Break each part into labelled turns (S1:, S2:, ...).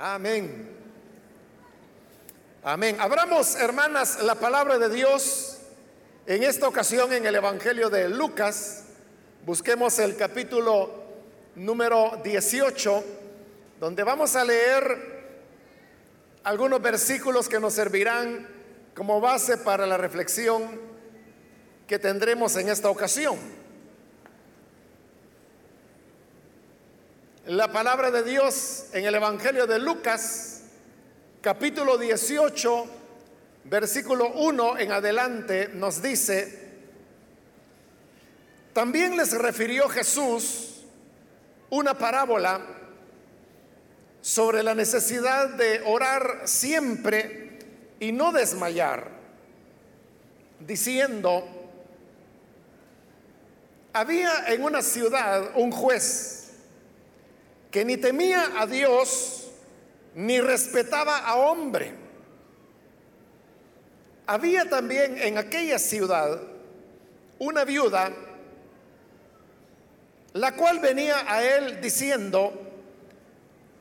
S1: Amén. Amén. Abramos, hermanas, la palabra de Dios en esta ocasión en el Evangelio de Lucas. Busquemos el capítulo número 18, donde vamos a leer algunos versículos que nos servirán como base para la reflexión que tendremos en esta ocasión. La palabra de Dios en el Evangelio de Lucas, capítulo 18, versículo 1 en adelante, nos dice, también les refirió Jesús una parábola sobre la necesidad de orar siempre y no desmayar, diciendo, había en una ciudad un juez, que ni temía a Dios ni respetaba a hombre. Había también en aquella ciudad una viuda, la cual venía a él diciendo,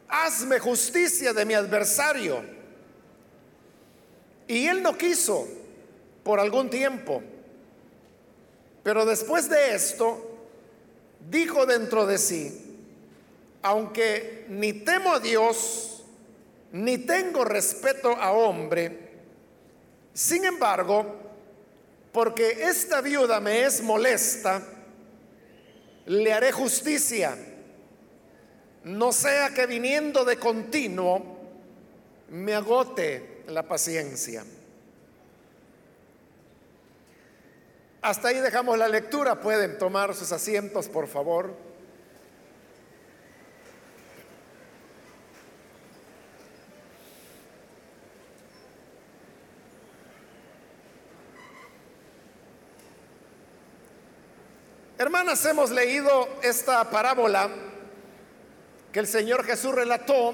S1: hazme justicia de mi adversario. Y él no quiso por algún tiempo. Pero después de esto, dijo dentro de sí, aunque ni temo a Dios, ni tengo respeto a hombre, sin embargo, porque esta viuda me es molesta, le haré justicia, no sea que viniendo de continuo me agote la paciencia. Hasta ahí dejamos la lectura, pueden tomar sus asientos, por favor. Hermanas, hemos leído esta parábola que el Señor Jesús relató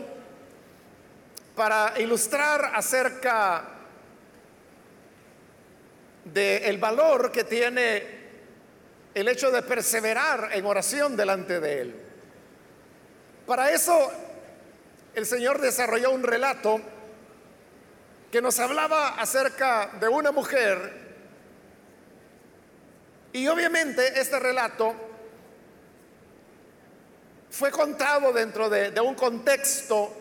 S1: para ilustrar acerca del valor que tiene el hecho de perseverar en oración delante de Él. Para eso el Señor desarrolló un relato que nos hablaba acerca de una mujer y obviamente este relato fue contado dentro de, un contexto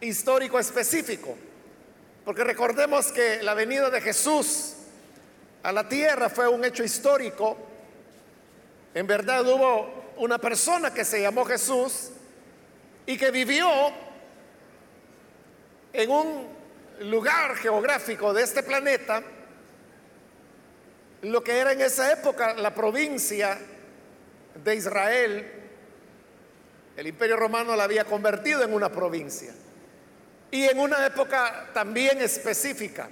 S1: histórico específico, porque recordemos que la venida de Jesús a la tierra fue un hecho histórico. En verdad hubo una persona que se llamó Jesús y que vivió en un lugar geográfico de este planeta lo que era en esa época la provincia de Israel, el imperio romano la había convertido en una provincia. Y en una época también específica,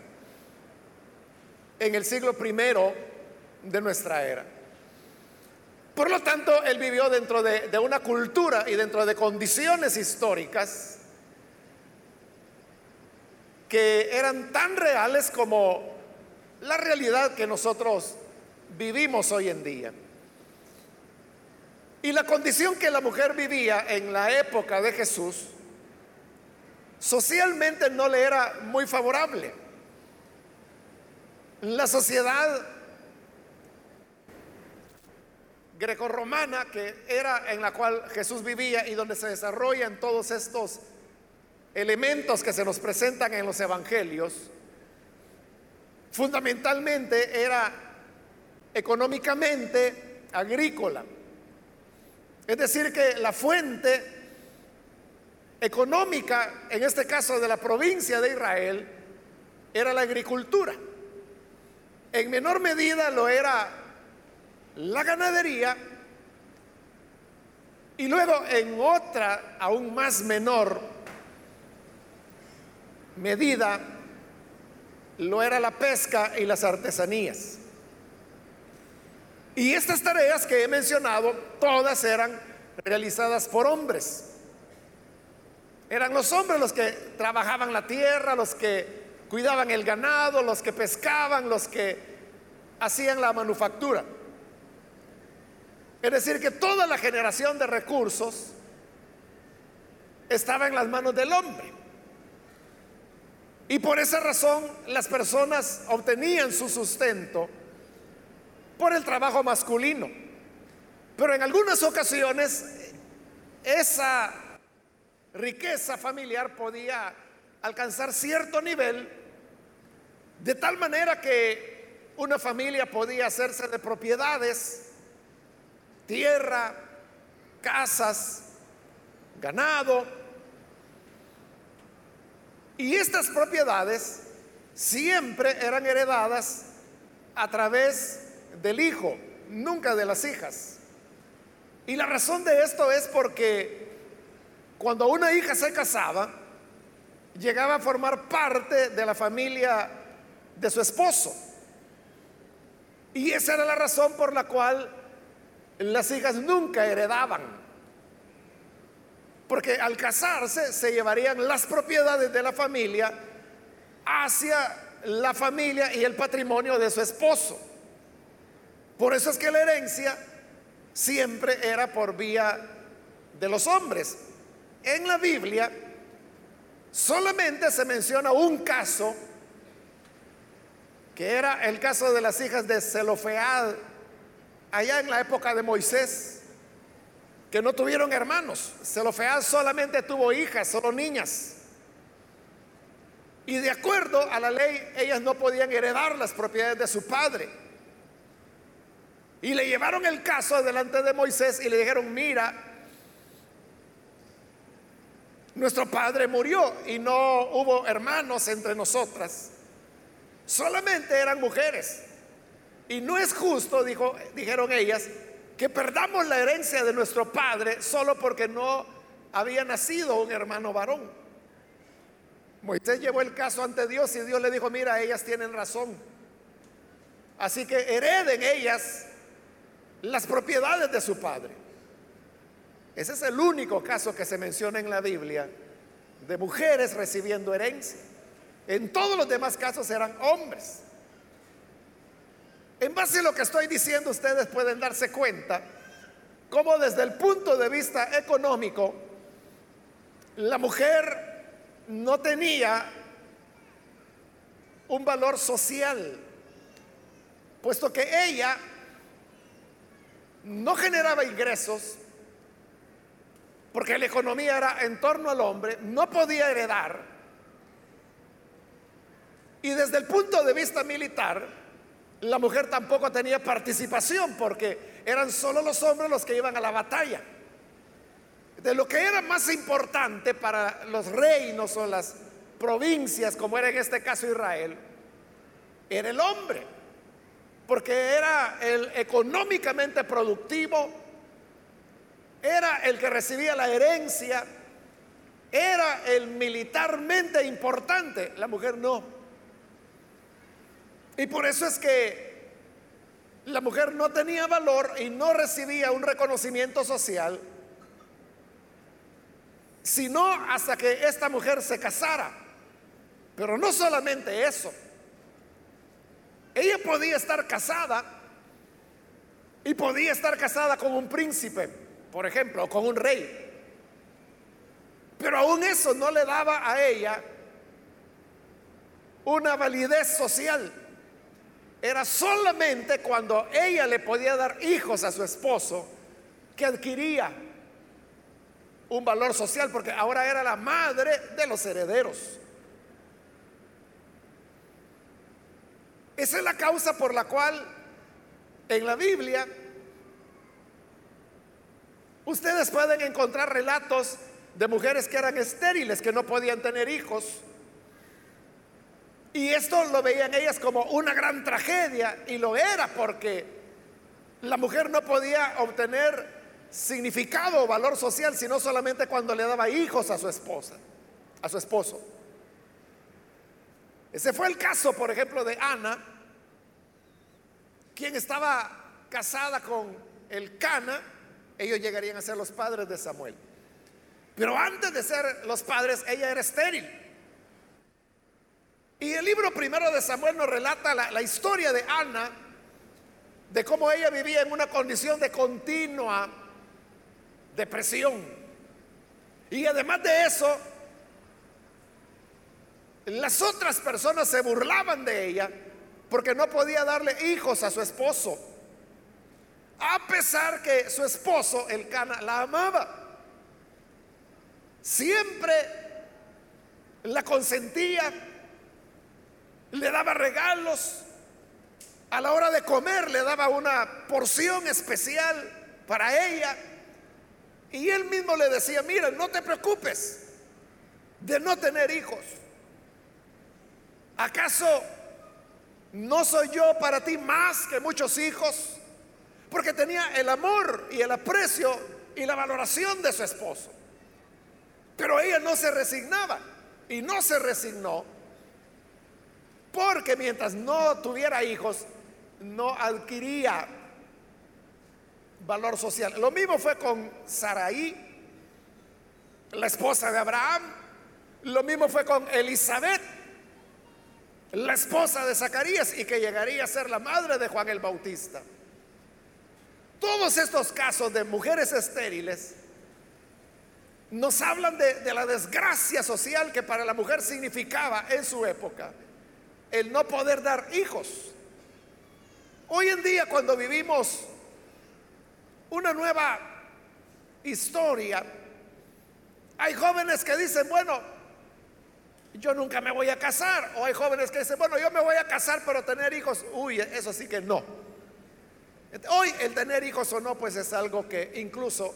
S1: en el siglo primero de nuestra era. Por lo tanto, él vivió dentro de, de una cultura y dentro de condiciones históricas que eran tan reales como la realidad que nosotros vivimos hoy en día. Y la condición que la mujer vivía en la época de Jesús, socialmente no le era muy favorable. La sociedad grecorromana que era en la cual Jesús vivía y donde se desarrollan todos estos elementos que se nos presentan en los evangelios, fundamentalmente era económicamente agrícola. Es decir, que la fuente económica, en este caso de la provincia de Israel, era la agricultura. En menor medida lo era la ganadería y luego en otra, aún más menor medida, lo era la pesca y las artesanías. Y estas tareas que he mencionado, todas eran realizadas por hombres. Eran los hombres los que trabajaban la tierra, los que cuidaban el ganado, los que pescaban, los que hacían la manufactura. Es decir, que toda la generación de recursos estaba en las manos del hombre. Y por esa razón las personas obtenían su sustento por el trabajo masculino. Pero en algunas ocasiones esa riqueza familiar podía alcanzar cierto nivel de tal manera que una familia podía hacerse de propiedades, tierra, casas, ganado, y estas propiedades siempre eran heredadas a través del hijo, nunca de las hijas. Y la razón de esto es porque cuando una hija se casaba, llegaba a formar parte de la familia de su esposo. Y esa era la razón por la cual las hijas nunca heredaban. Porque al casarse se llevarían las propiedades de la familia hacia la familia y el patrimonio de su esposo. Por eso es que la herencia siempre era por vía de los hombres. En la Biblia solamente se menciona un caso, que era el caso de las hijas de Zelofead, allá en la época de Moisés que no tuvieron hermanos. Zelofead solamente tuvo hijas, solo niñas. Y de acuerdo a la ley, ellas no podían heredar las propiedades de su padre. Y le llevaron el caso delante de Moisés y le dijeron, mira, nuestro padre murió y no hubo hermanos entre nosotras. Solamente eran mujeres. Y no es justo, dijo, dijeron ellas, que perdamos la herencia de nuestro padre solo porque no había nacido un hermano varón. Moisés llevó el caso ante Dios y Dios le dijo, mira, ellas tienen razón. Así que hereden ellas las propiedades de su padre. Ese es el único caso que se menciona en la Biblia de mujeres recibiendo herencia. En todos los demás casos eran hombres. En base a lo que estoy diciendo, ustedes pueden darse cuenta cómo desde el punto de vista económico, la mujer no tenía un valor social, puesto que ella no generaba ingresos, porque la economía era en torno al hombre, no podía heredar, y desde el punto de vista militar, la mujer tampoco tenía participación porque eran solo los hombres los que iban a la batalla. De lo que era más importante para los reinos o las provincias, como era en este caso Israel, era el hombre, porque era el económicamente productivo, era el que recibía la herencia, era el militarmente importante, la mujer no. Y por eso es que la mujer no tenía valor y no recibía un reconocimiento social, sino hasta que esta mujer se casara. Pero no solamente eso. Ella podía estar casada y podía estar casada con un príncipe, por ejemplo, o con un rey. Pero aún eso no le daba a ella una validez social. Era solamente cuando ella le podía dar hijos a su esposo que adquiría un valor social, porque ahora era la madre de los herederos. Esa es la causa por la cual en la Biblia ustedes pueden encontrar relatos de mujeres que eran estériles, que no podían tener hijos y esto lo veían ellas como una gran tragedia y lo era porque la mujer no podía obtener significado o valor social sino solamente cuando le daba hijos a su esposa, a su esposo. Ese fue el caso, por ejemplo, de Ana, quien estaba casada con el Cana, ellos llegarían a ser los padres de Samuel. Pero antes de ser los padres, ella era estéril. Y el libro primero de Samuel nos relata la, historia de Ana, de cómo ella vivía en una condición de continua depresión. Y además de eso, las otras personas se burlaban de ella porque no podía darle hijos a su esposo. A pesar que su esposo, el Cana, la amaba. Siempre la consentía, le daba regalos. A la hora de comer le daba una porción especial para ella. Y él mismo le decía, mira, no te preocupes de no tener hijos. ¿Acaso no soy yo para ti más que muchos hijos? Porque tenía el amor y el aprecio y la valoración de su esposo. Pero ella no se resignaba y no se resignó porque mientras no tuviera hijos, no adquiría valor social. Lo mismo fue con Saraí, la esposa de Abraham. Lo mismo fue con Elizabeth, la esposa de Zacarías y que llegaría a ser la madre de Juan el Bautista. Todos estos casos de mujeres estériles nos hablan de, de, la desgracia social que para la mujer significaba en su época el no poder dar hijos. Hoy en día cuando vivimos una nueva historia, hay jóvenes que dicen, bueno, yo nunca me voy a casar. O hay jóvenes que dicen, bueno, yo me voy a casar, pero tener hijos, uy, eso sí que no. Hoy el tener hijos o no, pues es algo que incluso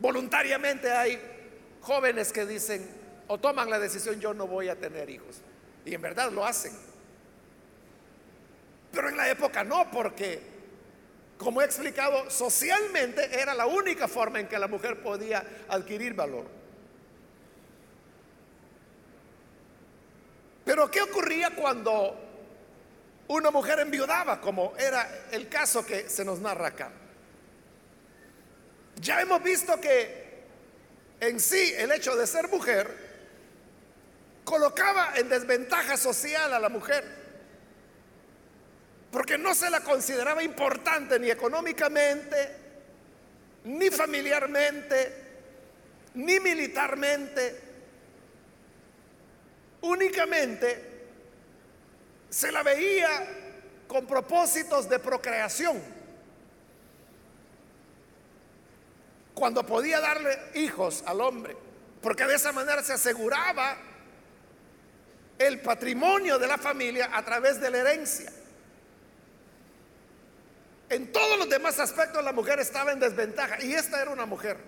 S1: voluntariamente hay jóvenes que dicen o toman la decisión, yo no voy a tener hijos. Y en verdad lo hacen. Pero en la época no, porque, como he explicado, socialmente era la única forma en que la mujer podía adquirir valor. Pero ¿qué ocurría cuando una mujer enviudaba, como era el caso que se nos narra acá? Ya hemos visto que en sí el hecho de ser mujer colocaba en desventaja social a la mujer, porque no se la consideraba importante ni económicamente, ni familiarmente, ni militarmente únicamente se la veía con propósitos de procreación. Cuando podía darle hijos al hombre, porque de esa manera se aseguraba el patrimonio de la familia a través de la herencia. En todos los demás aspectos la mujer estaba en desventaja y esta era una mujer.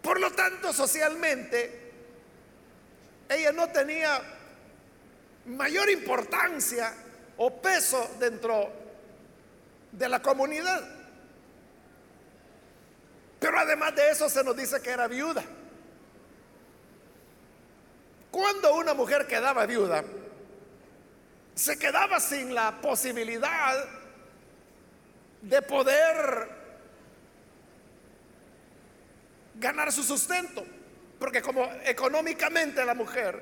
S1: Por lo tanto, socialmente ella no tenía mayor importancia o peso dentro de la comunidad. Pero además de eso se nos dice que era viuda. Cuando una mujer quedaba viuda, se quedaba sin la posibilidad de poder ganar su sustento. Porque como económicamente la mujer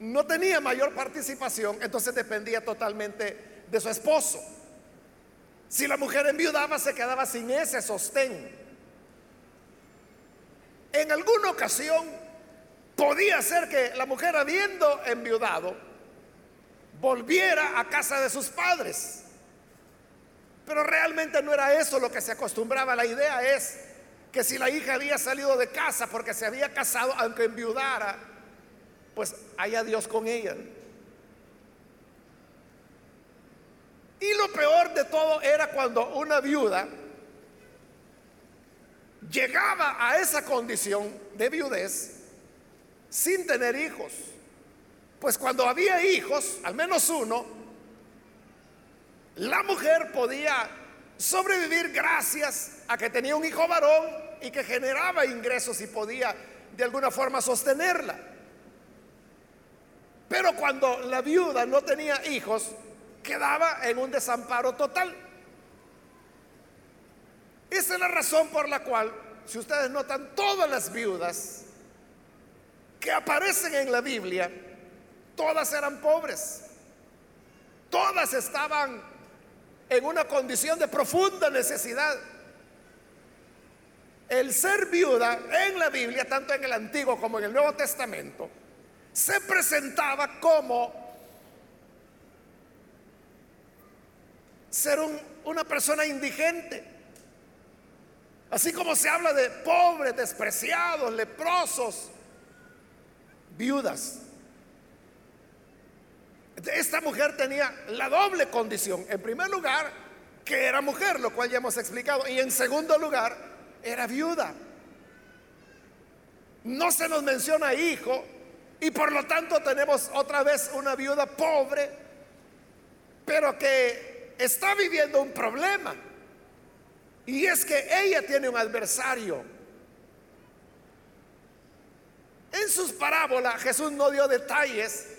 S1: no tenía mayor participación, entonces dependía totalmente de su esposo. Si la mujer enviudaba, se quedaba sin ese sostén. En alguna ocasión podía ser que la mujer habiendo enviudado volviera a casa de sus padres. Pero realmente no era eso lo que se acostumbraba. La idea es que si la hija había salido de casa porque se había casado, aunque enviudara, pues haya Dios con ella. Y lo peor de todo era cuando una viuda llegaba a esa condición de viudez sin tener hijos. Pues cuando había hijos, al menos uno, la mujer podía sobrevivir gracias a que tenía un hijo varón y que generaba ingresos y podía de alguna forma sostenerla. Pero cuando la viuda no tenía hijos, quedaba en un desamparo total. Esa es la razón por la cual, si ustedes notan, todas las viudas que aparecen en la Biblia, todas eran pobres. Todas estaban en una condición de profunda necesidad. el ser viuda en la Biblia, tanto en el Antiguo como en el Nuevo Testamento, se presentaba como ser una persona indigente. Así como se habla de pobres, despreciados, leprosos, viudas. Esta mujer tenía la doble condición. En primer lugar, que era mujer, lo cual ya hemos explicado. Y en segundo lugar, era viuda. No se nos menciona hijo y por lo tanto tenemos otra vez una viuda pobre, pero que está viviendo un problema. Y es que ella tiene un adversario. En sus parábolas Jesús no dio detalles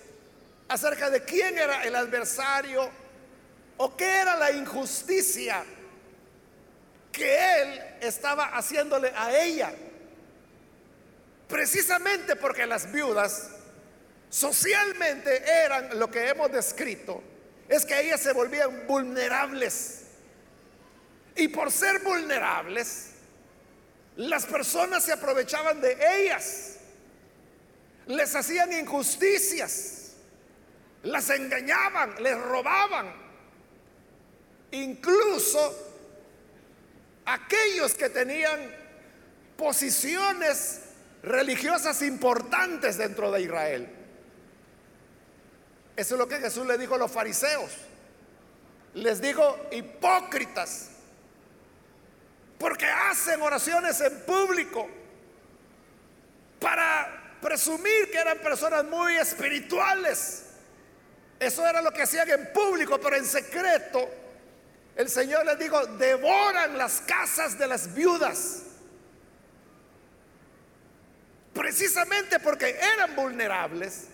S1: acerca de quién era el adversario o qué era la injusticia que él estaba haciéndole a ella. Precisamente porque las viudas socialmente eran lo que hemos descrito, es que ellas se volvían vulnerables. Y por ser vulnerables, las personas se aprovechaban de ellas, les hacían injusticias, las engañaban, les robaban. Incluso aquellos que tenían posiciones religiosas importantes dentro de Israel. Eso es lo que Jesús le dijo a los fariseos. Les dijo hipócritas, porque hacen oraciones en público para presumir que eran personas muy espirituales. Eso era lo que hacían en público, pero en secreto el Señor les dijo, devoran las casas de las viudas. Precisamente porque eran vulnerables.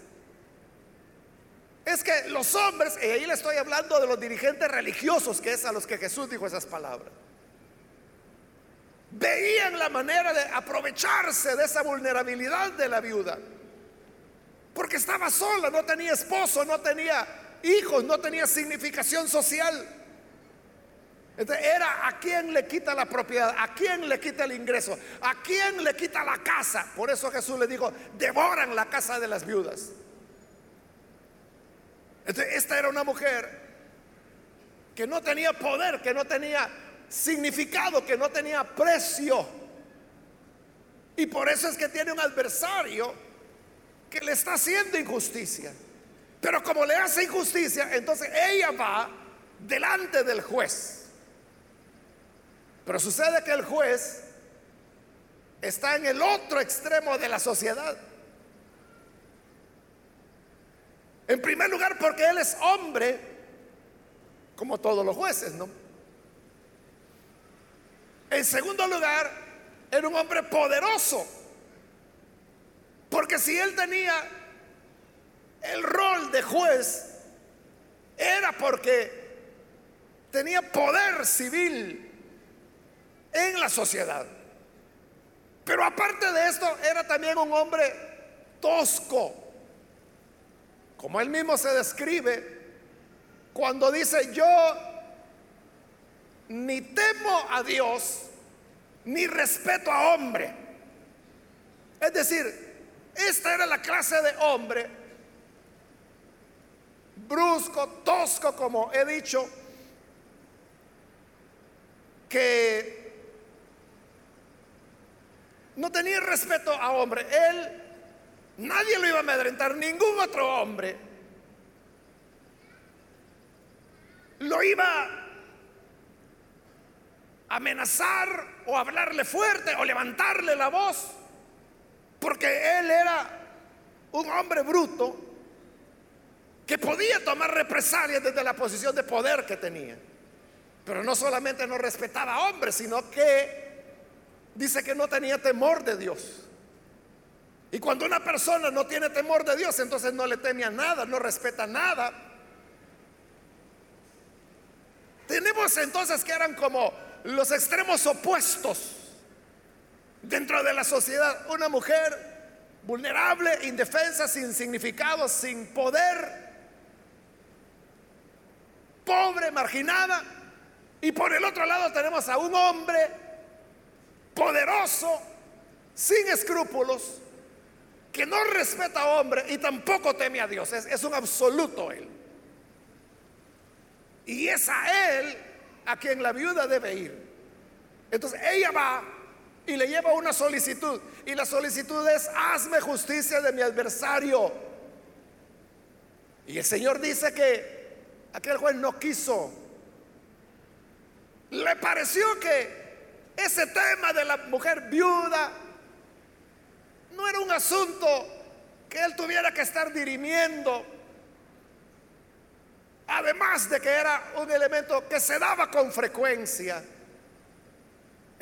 S1: Es que los hombres, y ahí le estoy hablando de los dirigentes religiosos, que es a los que Jesús dijo esas palabras, veían la manera de aprovecharse de esa vulnerabilidad de la viuda. Porque estaba sola, no tenía esposo, no tenía hijos, no tenía significación social era a quién le quita la propiedad, a quién le quita el ingreso, a quién le quita la casa. Por eso Jesús le dijo, devoran la casa de las viudas. esta era una mujer que no tenía poder, que no tenía significado, que no tenía precio. Y por eso es que tiene un adversario que le está haciendo injusticia. Pero como le hace injusticia, entonces ella va delante del juez. Pero sucede que el juez está en el otro extremo de la sociedad. En primer lugar, porque él es hombre, como todos los jueces, ¿no? En segundo lugar, era un hombre poderoso, porque si él tenía el rol de juez, era porque tenía poder civil en la sociedad. Pero aparte de esto, era también un hombre tosco. Como él mismo se describe cuando dice, yo ni temo a Dios, ni respeto a hombre. Es decir, esta era la clase de hombre, brusco, tosco, como he dicho, que no tenía respeto a hombre. Él, nadie lo iba a amedrentar, ningún otro hombre lo iba a amenazar o hablarle fuerte o levantarle la voz, porque él era un hombre bruto que podía tomar represalias desde la posición de poder que tenía. Pero no solamente no respetaba a hombres, sino que dice que no tenía temor de Dios. Y cuando una persona no tiene temor de Dios, entonces no le teme a nada, no respeta nada. Tenemos entonces que eran como los extremos opuestos dentro de la sociedad. Una mujer vulnerable, indefensa, sin significado, sin poder, pobre, marginada. Y por el otro lado tenemos a un hombre poderoso, sin escrúpulos, que no respeta a hombre y tampoco teme a Dios. Es, es un absoluto él. Y es a él a quien la viuda debe ir. Entonces ella va y le lleva una solicitud. Y la solicitud es, hazme justicia de mi adversario. Y el Señor dice que aquel juez no quiso. Le pareció que ese tema de la mujer viuda no era un asunto que él tuviera que estar dirimiendo. Además de que era un elemento que se daba con frecuencia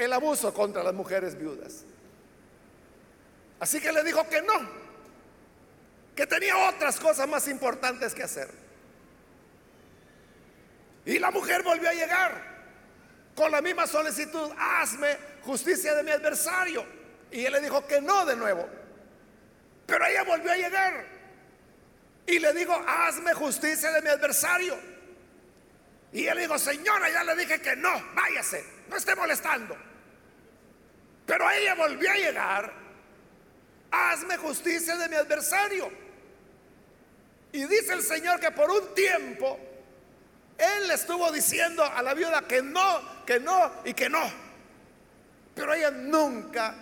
S1: el abuso contra las mujeres viudas. Así que le dijo que no, que tenía otras cosas más importantes que hacer. Y la mujer volvió a llegar con la misma solicitud, hazme justicia de mi adversario. Y él le dijo que no de nuevo. Pero ella volvió a llegar y le dijo, hazme justicia de mi adversario. Y él dijo, señora, ya le dije que no, váyase, no esté molestando. Pero ella volvió a llegar, hazme justicia de mi adversario. Y dice el Señor que por un tiempo Él le estuvo diciendo a la viuda que no, que no y que no. Pero ella nunca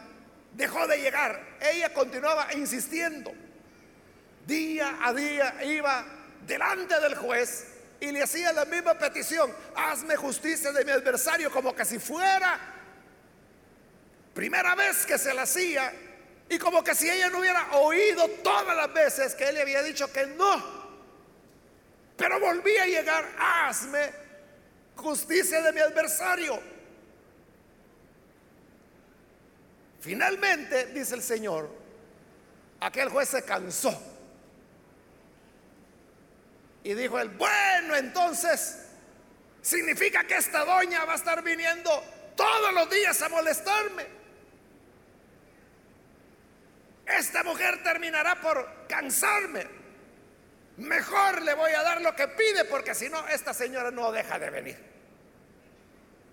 S1: dejó de llegar. Ella continuaba insistiendo. Día a día iba delante del juez y le hacía la misma petición. Hazme justicia de mi adversario como que si fuera primera vez que se la hacía y como que si ella no hubiera oído todas las veces que él le había dicho que no. Pero volvía a llegar, hazme justicia de mi adversario. Finalmente, dice el Señor, aquel juez se cansó. Y dijo él, bueno, entonces significa que esta doña va a estar viniendo todos los días a molestarme. Esta mujer terminará por cansarme. Mejor le voy a dar lo que pide porque si no, esta señora no deja de venir.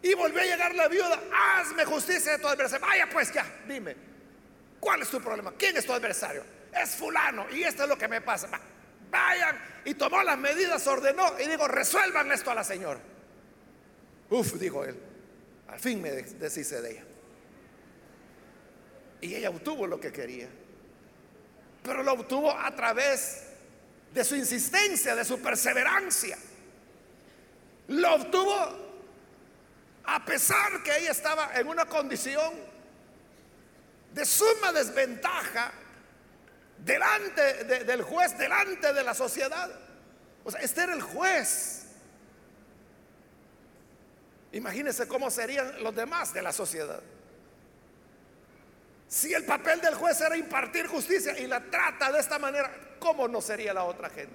S1: Y volvió a llegar la viuda, hazme justicia de tu adversario. Vaya pues ya, dime, ¿cuál es tu problema? ¿Quién es tu adversario? Es fulano y esto es lo que me pasa. Vayan y tomó las medidas, ordenó y digo, resuelvan esto a la señora. Uf, dijo él, al fin me deshice de ella. Y ella obtuvo lo que quería pero lo obtuvo a través de su insistencia, de su perseverancia. Lo obtuvo a pesar que ella estaba en una condición de suma desventaja delante del juez, delante de la sociedad. O sea, este era el juez. Imagínense cómo serían los demás de la sociedad. Si el papel del juez era impartir justicia y la trata de esta manera, ¿cómo no sería la otra gente?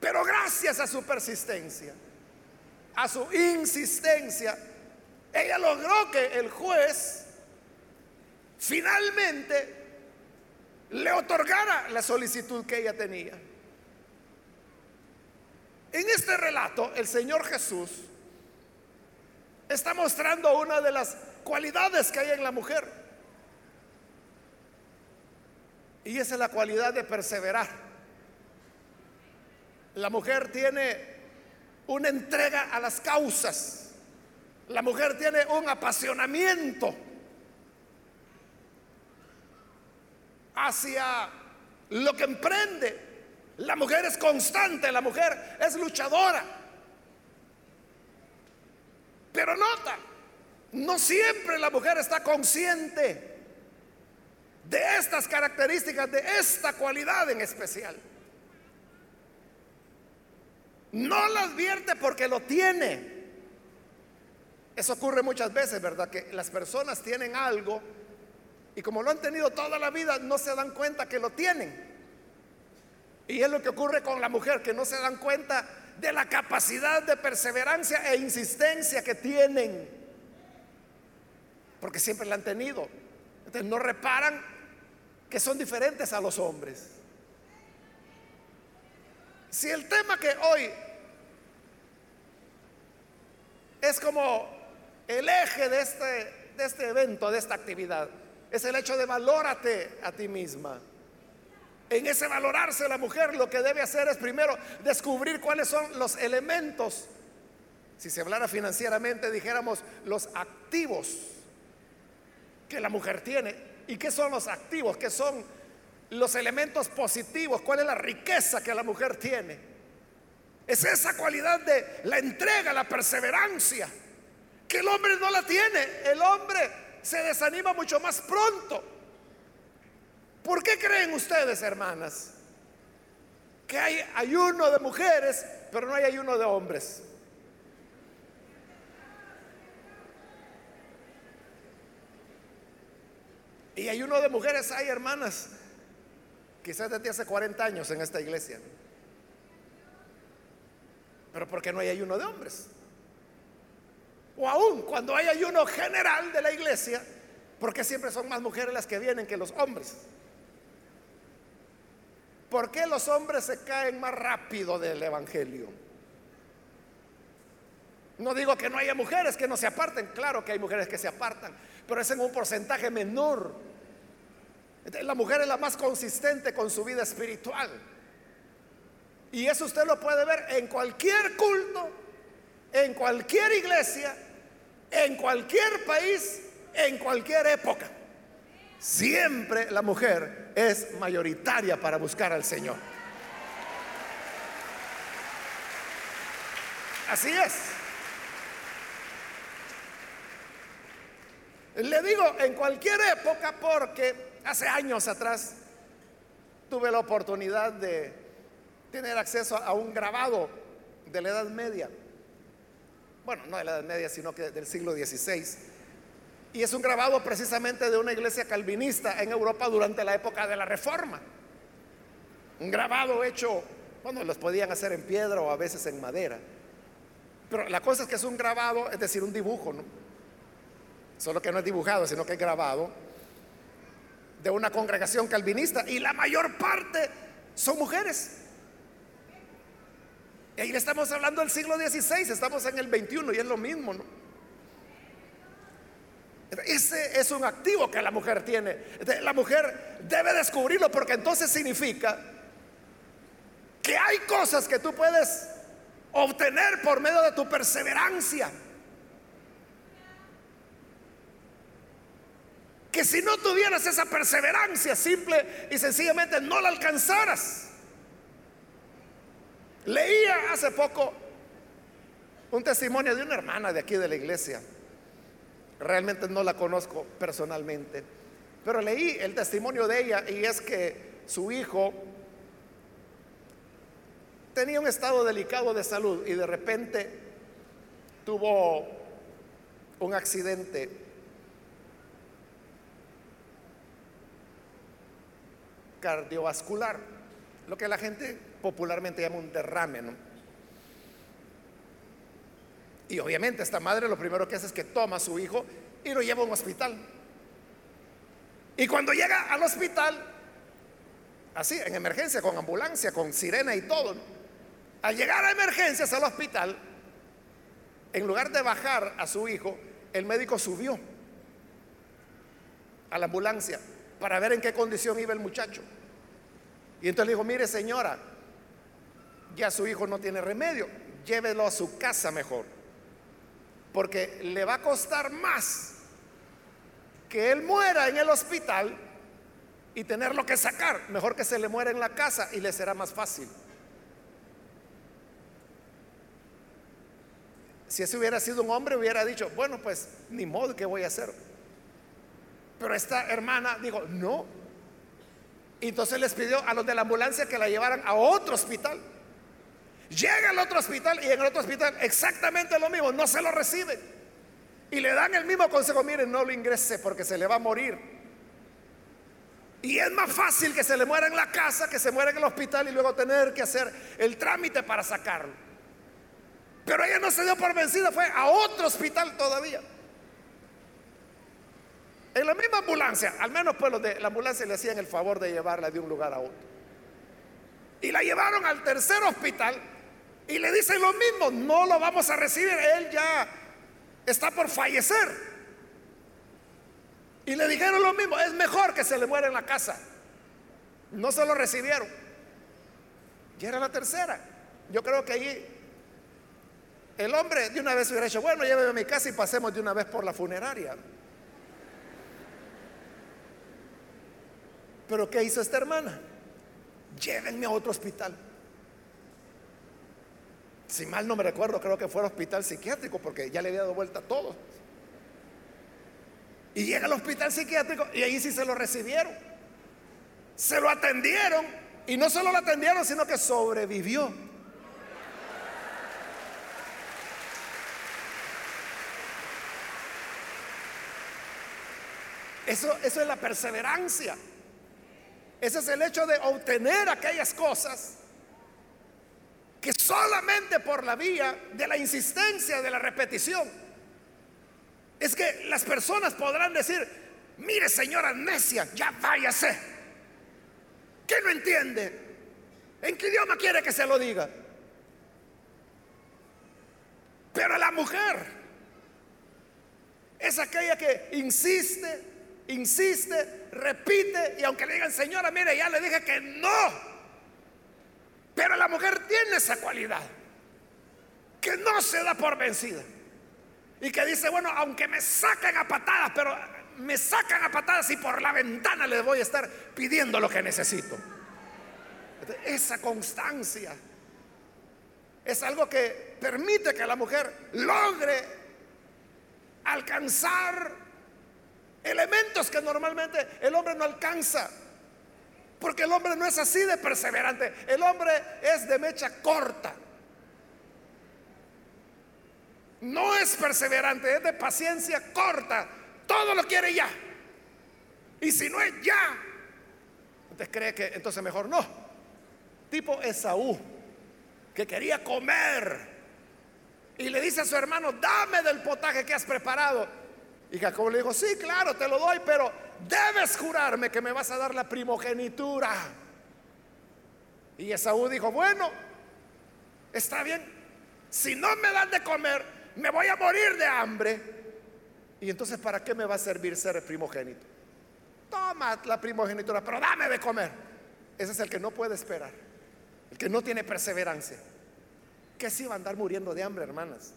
S1: Pero gracias a su persistencia, a su insistencia, ella logró que el juez finalmente le otorgara la solicitud que ella tenía. En este relato, el Señor Jesús está mostrando una de las cualidades que hay en la mujer. Y esa es la cualidad de perseverar. La mujer tiene una entrega a las causas. La mujer tiene un apasionamiento hacia lo que emprende. La mujer es constante, la mujer es luchadora. Pero nota, no siempre la mujer está consciente de estas características, de esta cualidad en especial. No lo advierte porque lo tiene. Eso ocurre muchas veces, ¿verdad? Que las personas tienen algo y como lo han tenido toda la vida, no se dan cuenta que lo tienen. Y es lo que ocurre con la mujer, que no se dan cuenta de la capacidad de perseverancia e insistencia que tienen. Porque siempre la han tenido. Entonces no reparan que son diferentes a los hombres. Si el tema que hoy es como el eje de este de este evento, de esta actividad, es el hecho de valórate a ti misma. En ese valorarse la mujer lo que debe hacer es primero descubrir cuáles son los elementos. Si se hablara financieramente, dijéramos los activos que la mujer tiene. ¿Y qué son los activos? ¿Qué son los elementos positivos? ¿Cuál es la riqueza que la mujer tiene? Es esa cualidad de la entrega, la perseverancia, que el hombre no la tiene. El hombre se desanima mucho más pronto. ¿Por qué creen ustedes, hermanas, que hay ayuno de mujeres, pero no hay ayuno de hombres? Y ayuno de mujeres hay, hermanas, quizás desde hace 40 años en esta iglesia. Pero ¿por qué no hay ayuno de hombres? O aún cuando hay ayuno general de la iglesia, ¿por qué siempre son más mujeres las que vienen que los hombres? ¿Por qué los hombres se caen más rápido del Evangelio? No digo que no haya mujeres que no se aparten, claro que hay mujeres que se apartan, pero es en un porcentaje menor. La mujer es la más consistente con su vida espiritual. Y eso usted lo puede ver en cualquier culto, en cualquier iglesia, en cualquier país, en cualquier época. Siempre la mujer es mayoritaria para buscar al Señor. Así es. Le digo en cualquier época porque hace años atrás tuve la oportunidad de tener acceso a un grabado de la Edad Media. Bueno, no de la Edad Media, sino que del siglo XVI y es un grabado precisamente de una iglesia calvinista en Europa durante la época de la Reforma. Un grabado hecho, bueno, los podían hacer en piedra o a veces en madera. Pero la cosa es que es un grabado, es decir, un dibujo, ¿no? Solo que no es dibujado, sino que es grabado de una congregación calvinista y la mayor parte son mujeres. Y ahí estamos hablando del siglo XVI, estamos en el XXI y es lo mismo, ¿no? Ese es un activo que la mujer tiene. La mujer debe descubrirlo porque entonces significa que hay cosas que tú puedes obtener por medio de tu perseverancia. Que si no tuvieras esa perseverancia, simple y sencillamente no la alcanzaras. Leía hace poco un testimonio de una hermana de aquí de la iglesia Realmente no la conozco personalmente, pero leí el testimonio de ella y es que su hijo tenía un estado delicado de salud y de repente tuvo un accidente cardiovascular, lo que la gente popularmente llama un derrame. Y obviamente esta madre lo primero que hace es que toma a su hijo y lo lleva a un hospital. Y cuando llega al hospital, así, en emergencia, con ambulancia, con sirena y todo, al llegar a emergencias al hospital, en lugar de bajar a su hijo, el médico subió a la ambulancia para ver en qué condición iba el muchacho. Y entonces le dijo, mire señora, ya su hijo no tiene remedio, llévelo a su casa mejor porque le va a costar más que él muera en el hospital y tenerlo que sacar. Mejor que se le muera en la casa y le será más fácil. Si ese hubiera sido un hombre, hubiera dicho, bueno, pues ni modo, ¿qué voy a hacer? Pero esta hermana dijo, no. Y entonces les pidió a los de la ambulancia que la llevaran a otro hospital. Llega al otro hospital y en el otro hospital exactamente lo mismo, no se lo recibe. Y le dan el mismo consejo, miren, no lo ingrese porque se le va a morir. Y es más fácil que se le muera en la casa que se muera en el hospital y luego tener que hacer el trámite para sacarlo. Pero ella no se dio por vencida, fue a otro hospital todavía. En la misma ambulancia, al menos pues los de la ambulancia le hacían el favor de llevarla de un lugar a otro. Y la llevaron al tercer hospital y le dicen lo mismo, no lo vamos a recibir, él ya está por fallecer. Y le dijeron lo mismo, es mejor que se le muera en la casa. No se lo recibieron. Y era la tercera. Yo creo que allí el hombre de una vez hubiera dicho, bueno, lléveme a mi casa y pasemos de una vez por la funeraria. Pero ¿qué hizo esta hermana? Llévenme a otro hospital. Si mal no me recuerdo, creo que fue al hospital psiquiátrico porque ya le había dado vuelta a todo. Y llega al hospital psiquiátrico y ahí sí se lo recibieron. Se lo atendieron y no solo lo atendieron, sino que sobrevivió. Eso, eso es la perseverancia. Ese es el hecho de obtener aquellas cosas que solamente por la vía de la insistencia, de la repetición, es que las personas podrán decir, mire señora necia, ya váyase. ¿Qué no entiende? ¿En qué idioma quiere que se lo diga? Pero la mujer es aquella que insiste, insiste, repite y aunque le digan, señora, mire, ya le dije que no. Pero la mujer tiene esa cualidad, que no se da por vencida. Y que dice, bueno, aunque me saquen a patadas, pero me sacan a patadas y por la ventana les voy a estar pidiendo lo que necesito. Esa constancia es algo que permite que la mujer logre alcanzar elementos que normalmente el hombre no alcanza. Porque el hombre no es así de perseverante. El hombre es de mecha corta. No es perseverante, es de paciencia corta. Todo lo quiere ya. Y si no es ya, usted cree que entonces mejor no. Tipo Esaú, que quería comer. Y le dice a su hermano, dame del potaje que has preparado. Y Jacob le dijo, sí, claro, te lo doy, pero debes jurarme que me vas a dar la primogenitura. Y Esaú dijo, bueno, está bien, si no me dan de comer, me voy a morir de hambre. Y entonces, ¿para qué me va a servir ser el primogénito? Toma la primogenitura, pero dame de comer. Ese es el que no puede esperar, el que no tiene perseverancia. Que si va a andar muriendo de hambre, hermanas?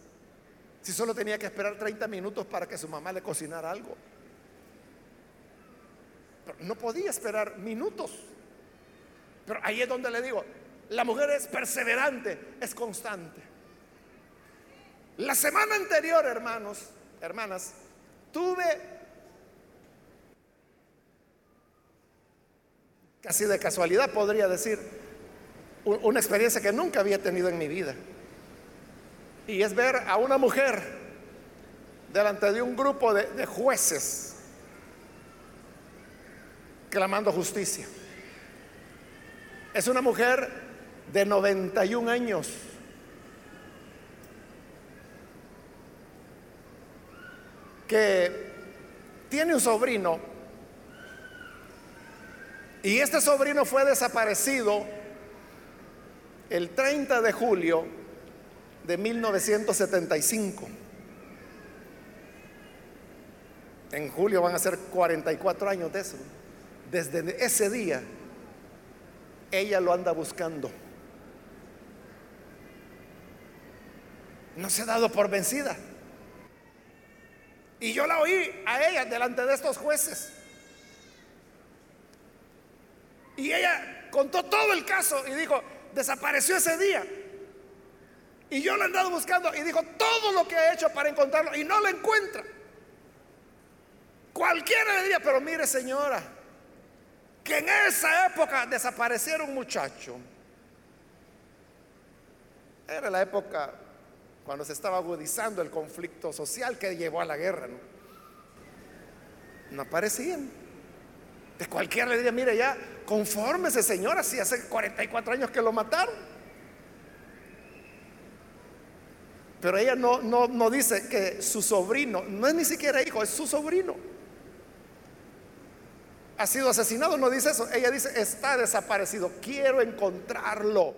S1: Si solo tenía que esperar 30 minutos para que su mamá le cocinara algo. Pero no podía esperar minutos. Pero ahí es donde le digo, la mujer es perseverante, es constante. La semana anterior, hermanos, hermanas, tuve casi de casualidad podría decir una experiencia que nunca había tenido en mi vida. Y es ver a una mujer delante de un grupo de, jueces clamando justicia. Es una mujer de 91 años que tiene un sobrino y este sobrino fue desaparecido el 30 de julio de 1975. En julio van a ser 44 años de eso. Desde ese día, ella lo anda buscando. No se ha dado por vencida. Y yo la oí a ella delante de estos jueces. Y ella contó todo el caso y dijo, desapareció ese día. Y yo la he andado buscando y dijo todo lo que ha hecho para encontrarlo y no lo encuentra. Cualquiera le diría, pero mire señora, que en esa época desapareciera un muchacho. Era la época cuando se estaba agudizando el conflicto social que llevó a la guerra. No, no aparecían. De cualquiera le diría, mire ya, confórmese señora, si hace 44 años que lo mataron. Pero ella no, no, no dice que su sobrino, no es ni siquiera hijo, es su sobrino. Ha sido asesinado, no dice eso. Ella dice, está desaparecido, quiero encontrarlo.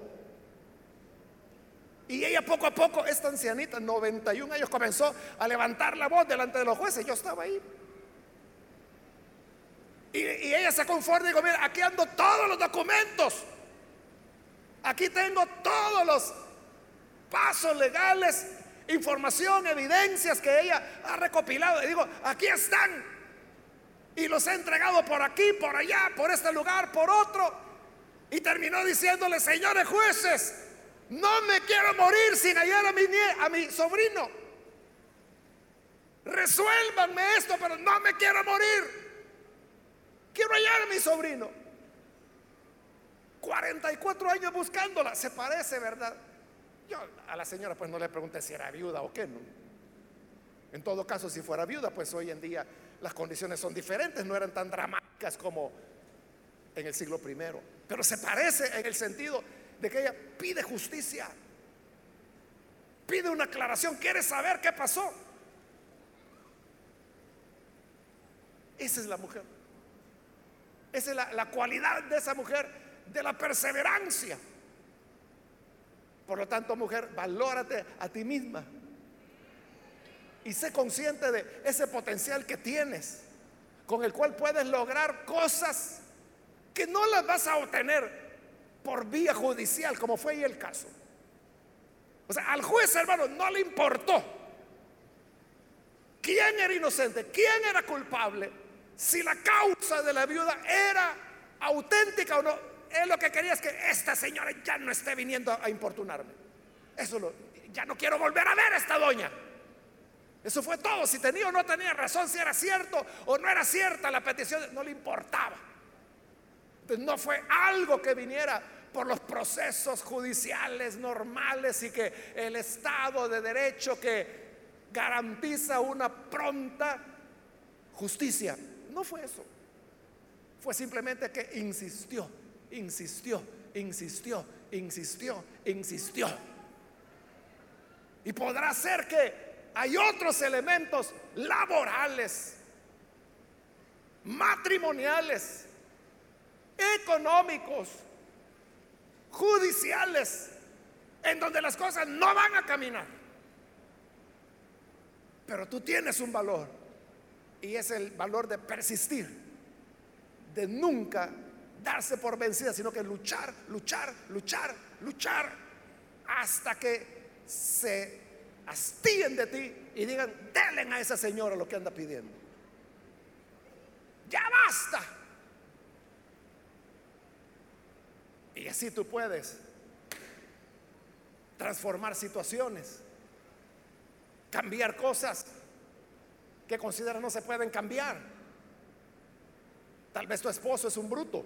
S1: Y ella poco a poco, esta ancianita, 91 años, comenzó a levantar la voz delante de los jueces. Yo estaba ahí. Y, ella se conforta y digo, mira, aquí ando todos los documentos. Aquí tengo todos los pasos legales, información, evidencias que ella ha recopilado. Y digo, aquí están. Y los he entregado por aquí, por allá, por este lugar, por otro. Y terminó diciéndole, señores jueces, no me quiero morir sin hallar a mi, a mi sobrino. Resuélvanme esto, pero no me quiero morir. Quiero hallar a mi sobrino. 44 años buscándola. Se parece, ¿verdad? Yo a la señora pues no le pregunté si era viuda o qué. No. En todo caso, si fuera viuda, pues hoy en día las condiciones son diferentes, no eran tan dramáticas como en el siglo primero. Pero se parece en el sentido de que ella pide justicia, pide una aclaración, quiere saber qué pasó. Esa es la mujer. Esa es la, cualidad de esa mujer, de la perseverancia. Por lo tanto, mujer, valórate a ti misma. Y sé consciente de ese potencial que tienes, con el cual puedes lograr cosas que no las vas a obtener por vía judicial, como fue ahí el caso. O sea, al juez, hermano, no le importó quién era inocente, quién era culpable si la causa de la viuda era auténtica o no. Él lo que quería es que esta señora ya no esté viniendo a importunarme. Eso lo, ya no quiero volver a ver a esta doña. Eso fue todo. Si tenía o no tenía razón, si era cierto o no era cierta la petición, no le importaba. Entonces no fue algo que viniera por los procesos judiciales normales y que el Estado de Derecho que garantiza una pronta justicia no fue eso. Fue simplemente que insistió, insistió, insistió, insistió, insistió. Y podrá ser que hay otros elementos laborales, matrimoniales, económicos, judiciales, en donde las cosas no van a caminar. Pero tú tienes un valor y es el valor de persistir, de nunca darse por vencida, sino que luchar, luchar, luchar, luchar, hasta que se hastíen de ti y digan, denle a esa señora lo que anda pidiendo. Ya basta. Y así tú puedes transformar situaciones, cambiar cosas que considera no se pueden cambiar. Tal vez tu esposo es un bruto.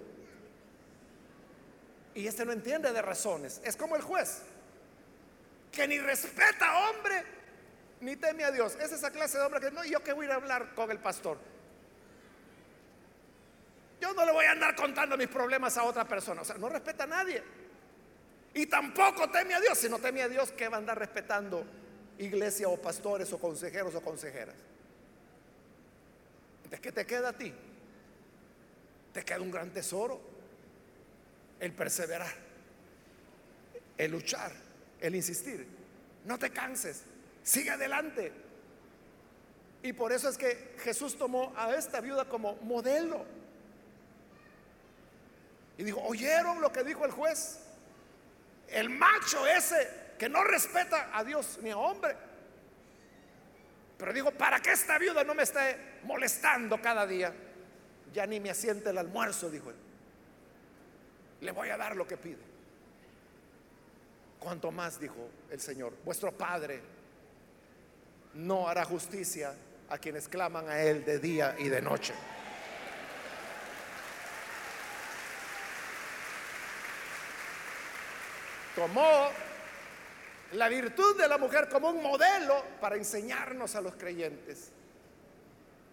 S1: Y este no entiende de razones. Es como el juez, que ni respeta a hombre, ni teme a Dios. Es esa clase de hombre que no, yo que voy a ir a hablar con el pastor. Yo no le voy a andar contando mis problemas a otra persona. O sea, no respeta a nadie. Y tampoco teme a Dios. Si no teme a Dios, ¿qué va a andar respetando iglesia o pastores o consejeros o consejeras? ¿qué te queda a ti? Te queda un gran tesoro. El perseverar, el luchar, el insistir. No te canses, sigue adelante. Y por eso es que Jesús tomó a esta viuda como modelo. Y dijo, ¿oyeron lo que dijo el juez? El macho ese que no respeta a Dios ni a hombre pero digo, para que esta viuda no me esté molestando cada día, ya ni me asiente el almuerzo, dijo él. Le voy a dar lo que pide. Cuanto más, dijo el Señor, vuestro Padre no hará justicia a quienes claman a Él de día y de noche. Tomó la virtud de la mujer como un modelo para enseñarnos a los creyentes.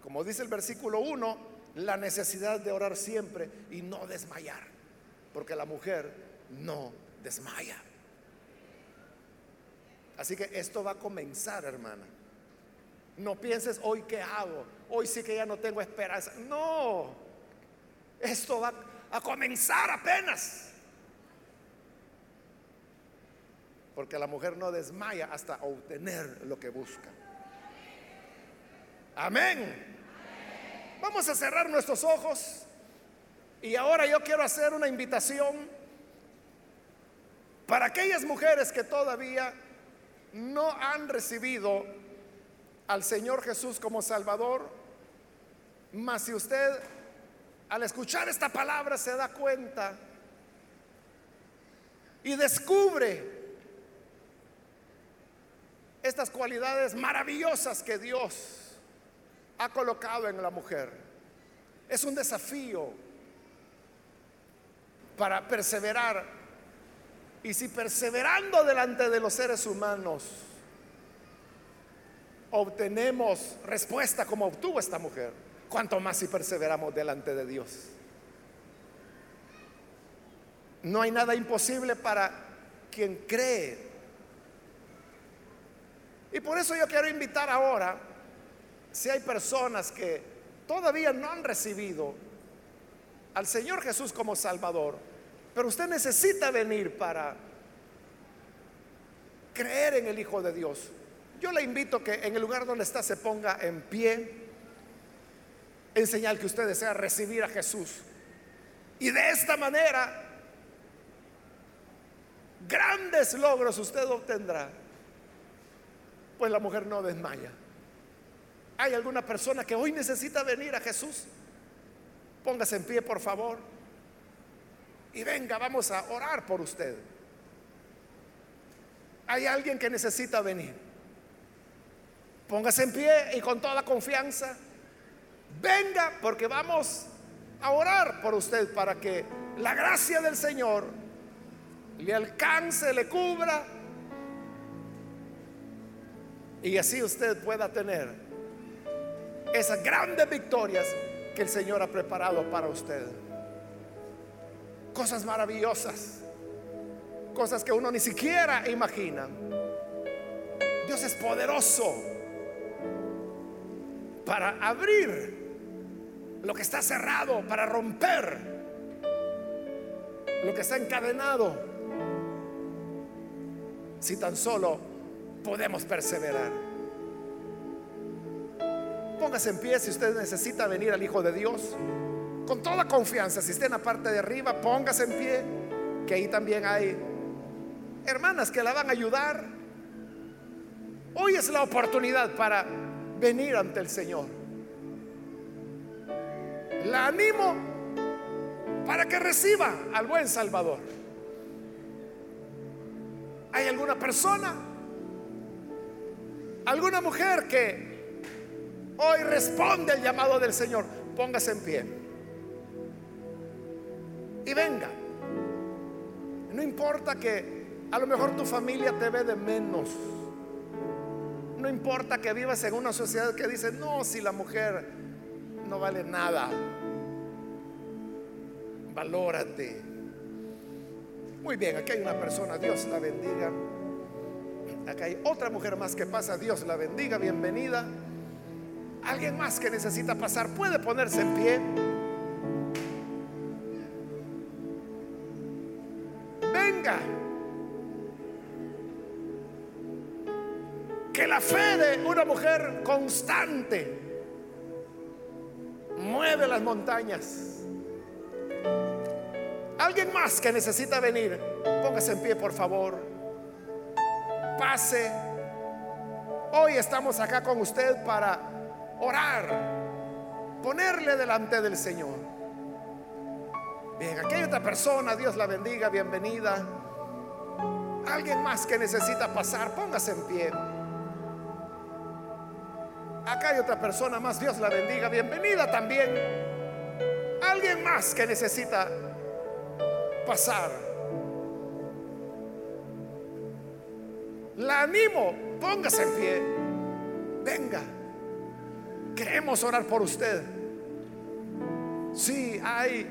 S1: Como dice el versículo 1, la necesidad de orar siempre y no desmayar, porque la mujer no desmaya. Así que esto va a comenzar, hermana. No pienses hoy qué hago, hoy sí que ya no tengo esperanza. No, esto va a comenzar apenas. Porque la mujer no desmaya hasta obtener lo que busca. Amén. Vamos a cerrar nuestros ojos. Y ahora yo quiero hacer una invitación para aquellas mujeres que todavía no han recibido al Señor Jesús como Salvador, mas si usted al escuchar esta palabra se da cuenta y descubre estas cualidades maravillosas que Dios ha colocado en la mujer. Es un desafío para perseverar. Y si perseverando delante de los seres humanos obtenemos respuesta como obtuvo esta mujer, cuanto más si perseveramos delante de Dios. No hay nada imposible para quien cree. Y por eso yo quiero invitar ahora, si hay personas que todavía no han recibido al Señor Jesús como Salvador, pero usted necesita venir para creer en el Hijo de Dios. Yo le invito que en el lugar donde está se ponga en pie en señal que usted desea recibir a Jesús. Y de esta manera, grandes logros usted obtendrá. Pues la mujer no desmaya. ¿Hay alguna persona que hoy necesita venir a Jesús? Póngase en pie, por favor. Y venga, vamos a orar por usted. Hay alguien que necesita venir. Póngase en pie y con toda confianza venga porque vamos a orar por usted para que la gracia del Señor le alcance, le cubra y así usted pueda tener esas grandes victorias que el Señor ha preparado para usted. Cosas maravillosas, cosas que uno ni siquiera imagina. Dios es poderoso para abrir lo que está cerrado, para romper lo que está encadenado. Si tan solo podemos perseverar. Póngase en pie si usted necesita venir al Hijo de Dios. Con toda confianza, si está en la parte de arriba, póngase en pie, que ahí también hay hermanas que la van a ayudar. Hoy es la oportunidad para venir ante el Señor la animo para que reciba al buen Salvador. ¿Hay alguna persona? ¿Alguna mujer que hoy responde al llamado del Señor? Póngase en pie. Y venga. No importa que a lo mejor tu familia te ve de menos. No importa que vivas en una sociedad que dice, no, si la mujer no vale nada valórate. Muy bien, aquí hay una persona, Dios la bendiga. Acá hay otra mujer más que pasa, Dios la bendiga, bienvenida. Alguien más que necesita pasar, puede ponerse en pie. Venga. Que la fe de una mujer constante mueve las montañas. Alguien más que necesita venir, póngase en pie, por favor. Pase. Hoy estamos acá con usted para orar, ponerle delante del Señor. Bien, aquí hay otra persona, Dios la bendiga, bienvenida. Alguien más que necesita pasar, póngase en pie. Acá hay otra persona más, Dios la bendiga, bienvenida también. Alguien más que necesita pasar. La animo, póngase en pie. Venga, queremos orar por usted. Sí, hay,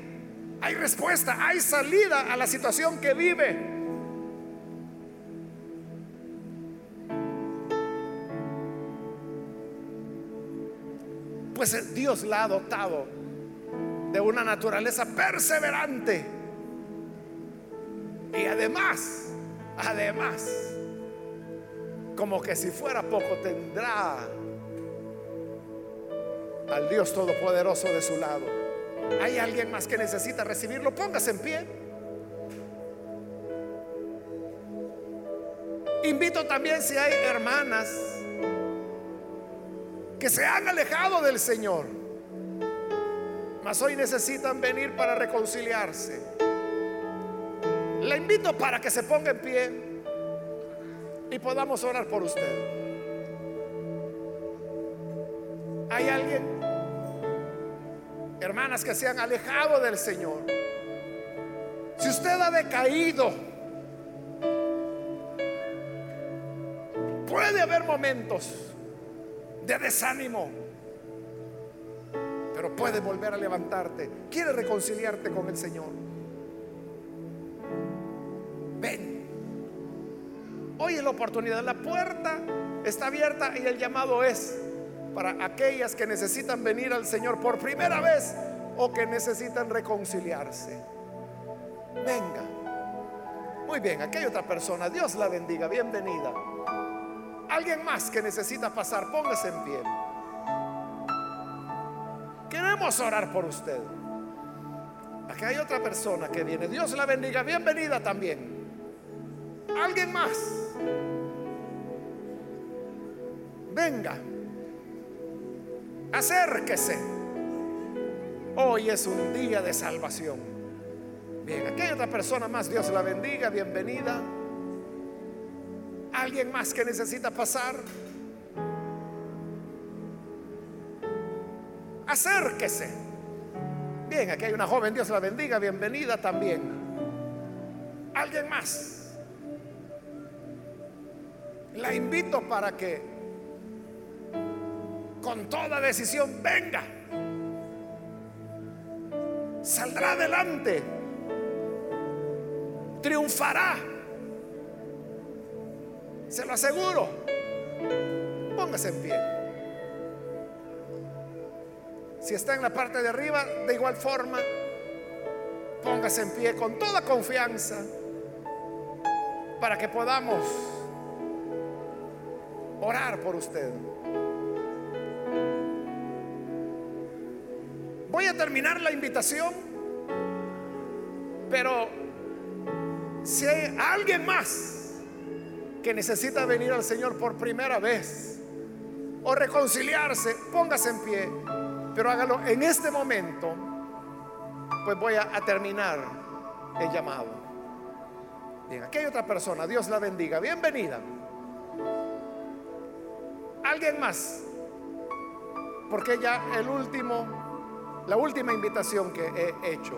S1: hay respuesta, hay salida a la situación que vive. Pues Dios la ha dotado de una naturaleza perseverante y además, además, como que si fuera poco, tendrá al Dios Todopoderoso de su lado. ¿Hay alguien más que necesita recibirlo? Póngase en pie. Invito también si hay hermanas que se han alejado del Señor, mas hoy necesitan venir para reconciliarse. Le invito para que se ponga en pie y podamos orar por usted. ¿Hay alguien? Hermanas que se han alejado del Señor. Si usted ha decaído, puede haber momentos de desánimo, pero puede volver a levantarte. Quiere reconciliarte con el Señor. Ven. Hoy es la oportunidad. La puerta está abierta y el llamado es para aquellas que necesitan venir al Señor por primera vez o que necesitan reconciliarse. Venga. Muy bien, aquí hay otra persona. Dios la bendiga. Bienvenida. Alguien más que necesita pasar, póngase en pie. Queremos orar por usted. Aquí hay otra persona que viene. Dios la bendiga. Bienvenida también. Alguien más. Venga. Acérquese. Hoy es un día de salvación. Bien, aquí hay otra persona más. Dios la bendiga. Bienvenida. ¿Alguien más que necesita pasar? Acérquese. Bien, aquí hay una joven. Dios la bendiga. Bienvenida también. ¿Alguien más? La invito para que con toda decisión, venga. Saldrá adelante. Triunfará. Se lo aseguro. Póngase en pie. Si está en la parte de arriba, de igual forma, póngase en pie con toda confianza para que podamos orar por usted. Voy a terminar la invitación, pero si hay alguien más que necesita venir al Señor por primera vez o reconciliarse, póngase en pie, pero hágalo en este momento, pues voy a, terminar el llamado. Bien, aquí hay otra persona, Dios la bendiga, bienvenida. ¿Alguien más? Porque ya el último la última invitación que he hecho.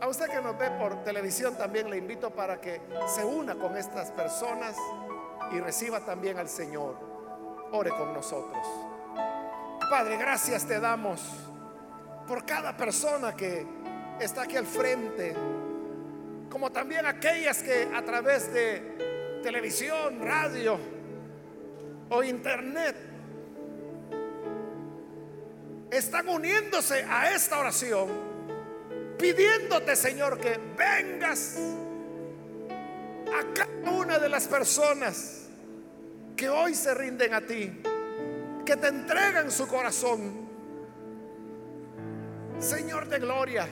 S1: A usted que nos ve por televisión también le invito para que se una con estas personas y reciba también al Señor. Ore con nosotros. Padre, gracias te damos por cada persona que está aquí al frente, como también aquellas que a través de televisión, radio, o internet están uniéndose a esta oración, pidiéndote, Señor, que vengas a cada una de las personas que hoy se rinden a ti, que te entregan su corazón. Señor de gloria,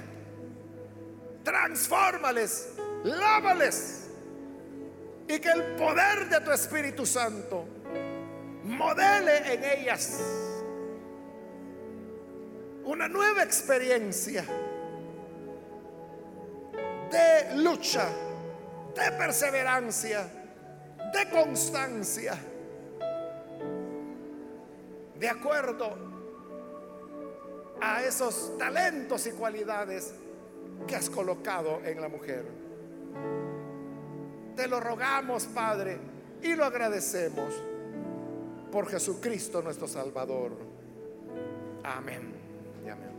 S1: transfórmales, lávales y que el poder de tu Espíritu Santo modele en ellas una nueva experiencia de lucha, de perseverancia, de constancia, de acuerdo a esos talentos y cualidades que has colocado en la mujer. Te lo rogamos, Padre, y lo agradecemos por Jesucristo nuestro Salvador. Amén. amén.